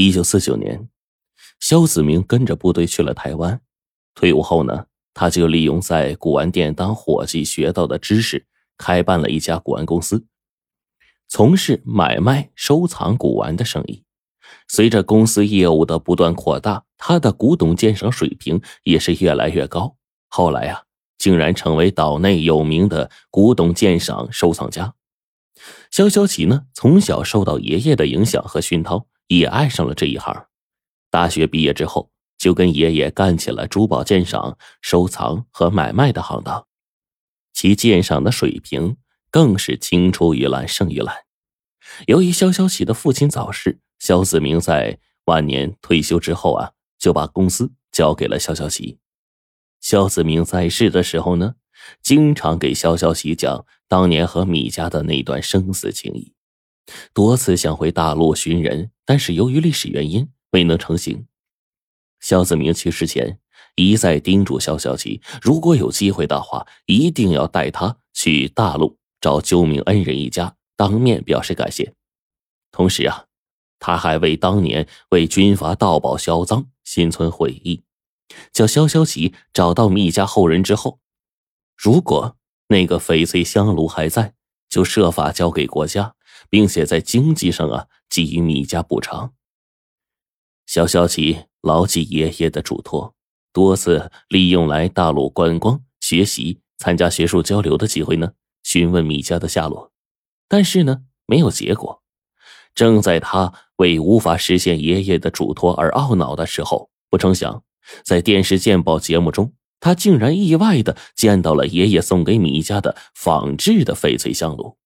一九四九年，肖子明跟着部队去了台湾。退伍后呢，他就利用在古玩店当伙计学到的知识，开办了一家古玩公司，从事买卖、收藏古玩的生意。随着公司业务的不断扩大，他的古董鉴赏水平也是越来越高。后来啊，竟然成为岛内有名的古董鉴赏收藏家。肖肖奇呢，从小受到爷爷的影响和熏陶，也爱上了这一行。大学毕业之后，就跟爷爷干起了珠宝鉴赏、收藏和买卖的行当，其鉴赏的水平更是青出于蓝胜于蓝。由于肖小喜的父亲早逝，肖子明在晚年退休之后啊，就把公司交给了肖小奇。肖子明在世的时候呢，经常给肖小喜讲。当年和米家的那段生死情谊，多次想回大陆寻人，但是由于历史原因未能成行。肖子明去世前一再叮嘱肖小琪，如果有机会的话，一定要带他去大陆找救命恩人一家，当面表示感谢。同时啊，他还为当年为军阀盗宝销赃心存悔意，叫肖小琪找到米家后人之后，如果。那个翡翠香炉还在，就设法交给国家，并且在经济上啊给予米家补偿。肖小琪牢记爷爷的嘱托，多次利用来大陆观光、学习、参加学术交流的机会呢，询问米家的下落，但是呢没有结果。正在他为无法实现爷爷的嘱托而懊恼的时候，不成想在电视鉴宝节目中。他竟然意外的见到了爷爷送给米家的仿制的翡翠香炉，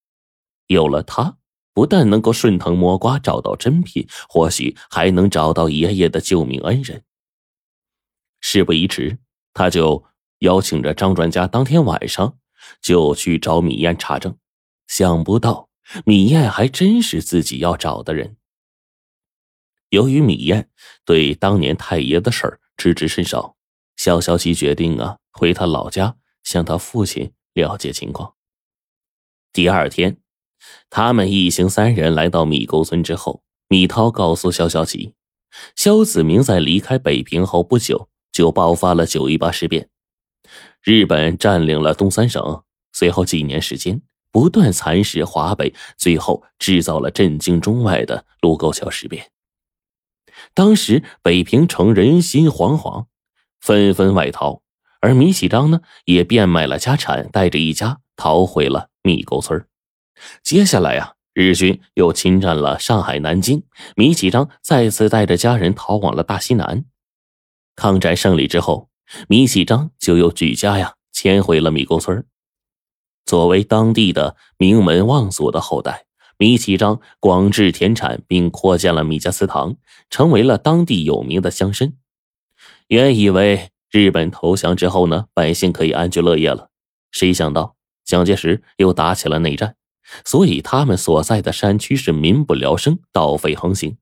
有了它，不但能够顺藤摸瓜找到真品，或许还能找到爷爷的救命恩人。事不宜迟，他就邀请着张专家当天晚上就去找米燕查证。想不到米燕还真是自己要找的人。由于米燕对当年太爷的事儿知之甚少。肖小琪决定啊，回他老家向他父亲了解情况。第二天，他们一行三人来到米沟村之后，米涛告诉肖小琪，肖子明在离开北平后不久就爆发了九一八事变，日本占领了东三省，随后几年时间不断蚕食华北，最后制造了震惊中外的卢沟桥事变。当时北平城人心惶惶。纷纷外逃，而米启章呢，也变卖了家产，带着一家逃回了米沟村。接下来呀，日军又侵占了上海、南京，米启章再次带着家人逃往了大西南。抗战胜利之后，米启章就又举家呀迁回了米沟村。作为当地的名门望族的后代，米启章广置田产，并扩建了米家祠堂，成为了当地有名的乡绅。原以为日本投降之后呢，百姓可以安居乐业了，谁想到蒋介石又打起了内战，所以他们所在的山区是民不聊生，盗匪横行。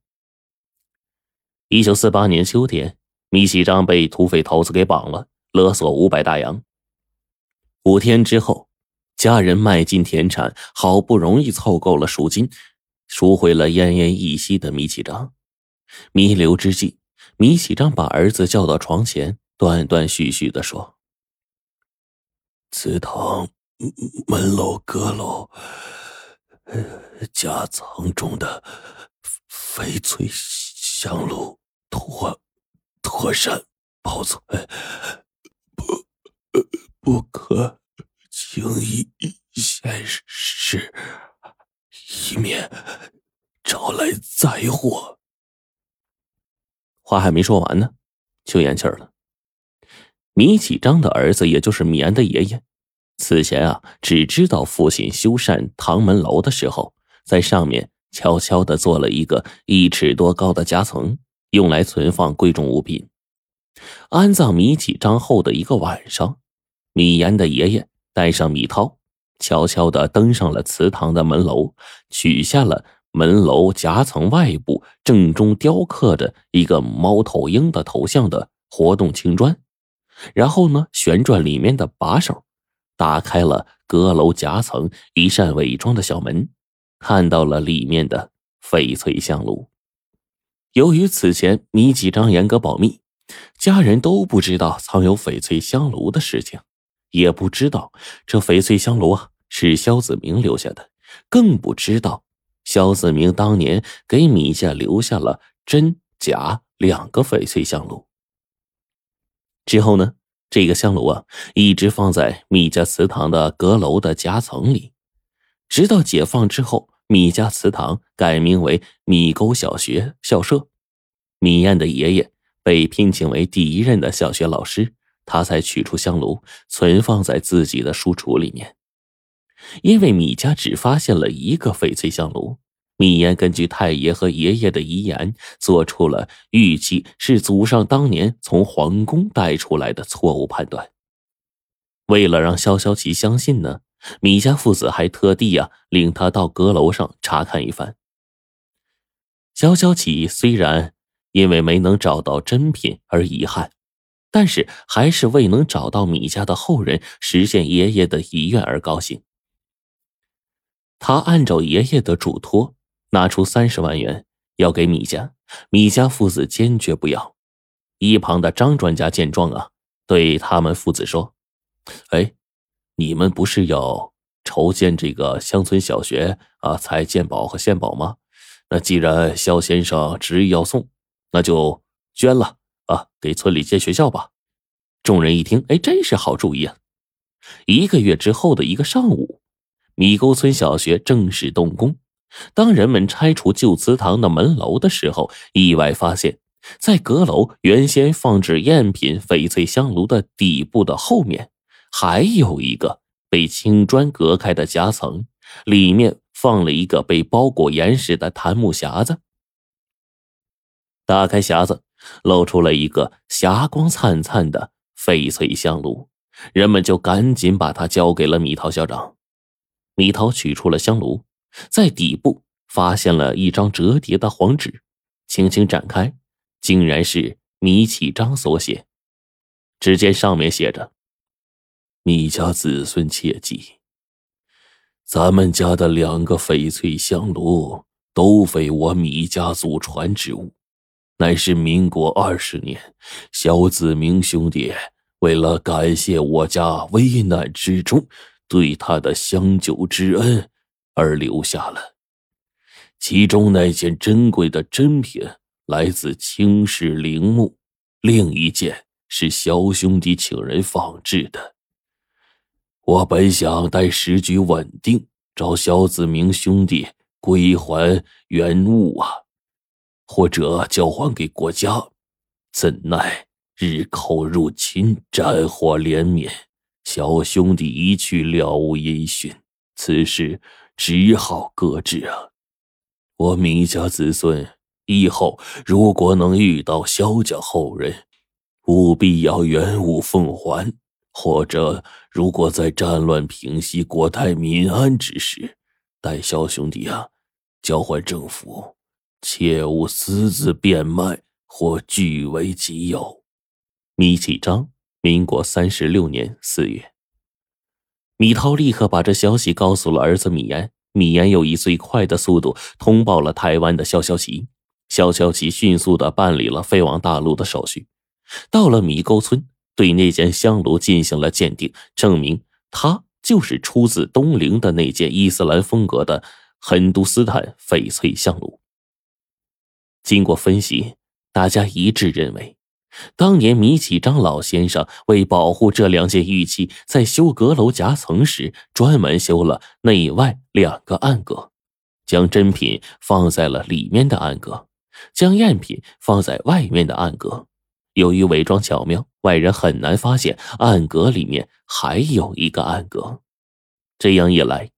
一九四八年秋天，米喜章被土匪头子给绑了，勒索五百大洋。五天之后，家人卖尽田产，好不容易凑够了赎金，赎回了奄奄一息的米启章。弥留之际。米启章把儿子叫到床前，断断续续的说：“祠堂、门楼、阁楼、夹层中的翡翠香炉，妥妥善保存，不不可轻易显示，以免招来灾祸。”话还没说完呢，就咽气儿了。米启章的儿子，也就是米安的爷爷，此前啊，只知道父亲修缮唐门楼的时候，在上面悄悄的做了一个一尺多高的夹层，用来存放贵重物品。安葬米启章后的一个晚上，米岩的爷爷带上米涛，悄悄的登上了祠堂的门楼，取下了。门楼夹层外部正中雕刻着一个猫头鹰的头像的活动青砖，然后呢，旋转里面的把手，打开了阁楼夹层一扇伪装的小门，看到了里面的翡翠香炉。由于此前米启章严格保密，家人都不知道藏有翡翠香炉的事情，也不知道这翡翠香炉啊是肖子明留下的，更不知道肖子明当年给米家留下了真假两个翡翠香炉。之后呢，这个香炉啊一直放在米家祠堂的阁楼的夹层里，直到解放之后。米家祠堂改名为米沟小学校舍，米燕的爷爷被聘请为第一任的小学老师，他才取出香炉，存放在自己的书橱里面。因为米家只发现了一个翡翠香炉，米燕根据太爷和爷爷的遗言，做出了玉器是祖上当年从皇宫带出来的错误判断。为了让萧萧琪相信呢。米家父子还特地呀领他到阁楼上查看一番。萧萧琪虽然因为没能找到珍品而遗憾，但是还是为能找到米家的后人实现爷爷的遗愿而高兴。他按照爷爷的嘱托，拿出三十万元要给米家，米家父子坚决不要。一旁的张专家见状啊，对他们父子说：“哎。”你们不是要筹建这个乡村小学啊，才建保和献保吗？那既然肖先生执意要送，那就捐了啊，给村里建学校吧。众人一听，哎，真是好主意啊！一个月之后的一个上午，米沟村小学正式动工。当人们拆除旧祠堂的门楼的时候，意外发现，在阁楼原先放置赝品翡翠香炉的底部的后面。还有一个被青砖隔开的夹层，里面放了一个被包裹严实的檀木匣子。打开匣子，露出了一个霞光灿灿的翡翠香炉，人们就赶紧把它交给了米桃校长。米桃取出了香炉，在底部发现了一张折叠的黄纸，轻轻展开，竟然是米启章所写。只见上面写着。米家子孙切记，咱们家的两个翡翠香炉都非我米家祖传之物，乃是民国二十年小子明兄弟为了感谢我家危难之中对他的相救之恩而留下了。其中那件珍贵的珍品来自青石陵墓，另一件是肖兄弟请人仿制的。我本想待时局稳定，找肖子明兄弟归还原物啊，或者交还给国家，怎奈日寇入侵，战火连绵，小兄弟一去了无音讯，此事只好搁置啊。我米家子孙以后如果能遇到萧家后人，务必要原物奉还。或者，如果在战乱平息、国泰民安之时，待萧兄弟啊交还政府，切勿私自变卖或据为己有。米启章，民国三十六年四月。米涛立刻把这消息告诉了儿子米岩，米岩又以最快的速度通报了台湾的肖肖奇，肖肖奇迅速的办理了飞往大陆的手续，到了米沟村。对那件香炉进行了鉴定，证明它就是出自东陵的那件伊斯兰风格的很都斯坦翡翠香炉。经过分析，大家一致认为，当年米启章老先生为保护这两件玉器，在修阁楼夹层时，专门修了内外两个暗格，将珍品放在了里面的暗格，将赝品放在外面的暗格。由于伪装巧妙，外人很难发现暗格里面还有一个暗格。这样一来，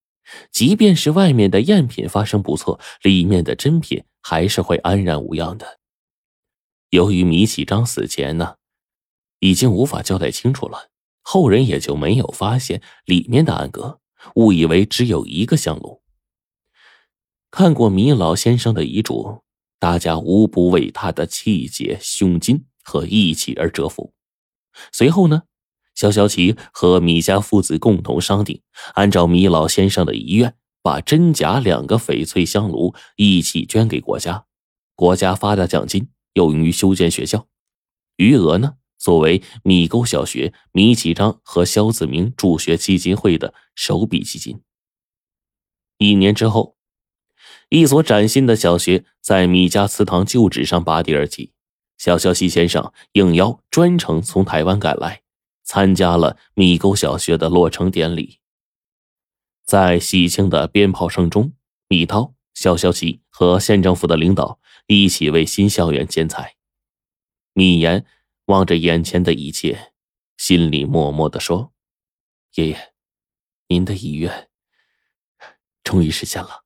即便是外面的赝品发生不错，里面的真品还是会安然无恙的。由于米启章死前呢，已经无法交代清楚了，后人也就没有发现里面的暗格，误以为只有一个香炉。看过米老先生的遗嘱，大家无不为他的气节、胸襟。和义气而折服。随后呢，肖小琪和米家父子共同商定，按照米老先生的遗愿，把真假两个翡翠香炉一起捐给国家。国家发的奖金又用于修建学校，余额呢作为米沟小学米启章和肖子明助学基金会的首笔基金。一年之后，一所崭新的小学在米家祠堂旧址上拔地而起。小肖西先生应邀专程从台湾赶来，参加了米沟小学的落成典礼。在喜庆的鞭炮声中，米涛、肖肖奇和县政府的领导一起为新校园剪彩。米言望着眼前的一切，心里默默的说：“爷爷，您的遗愿终于实现了。”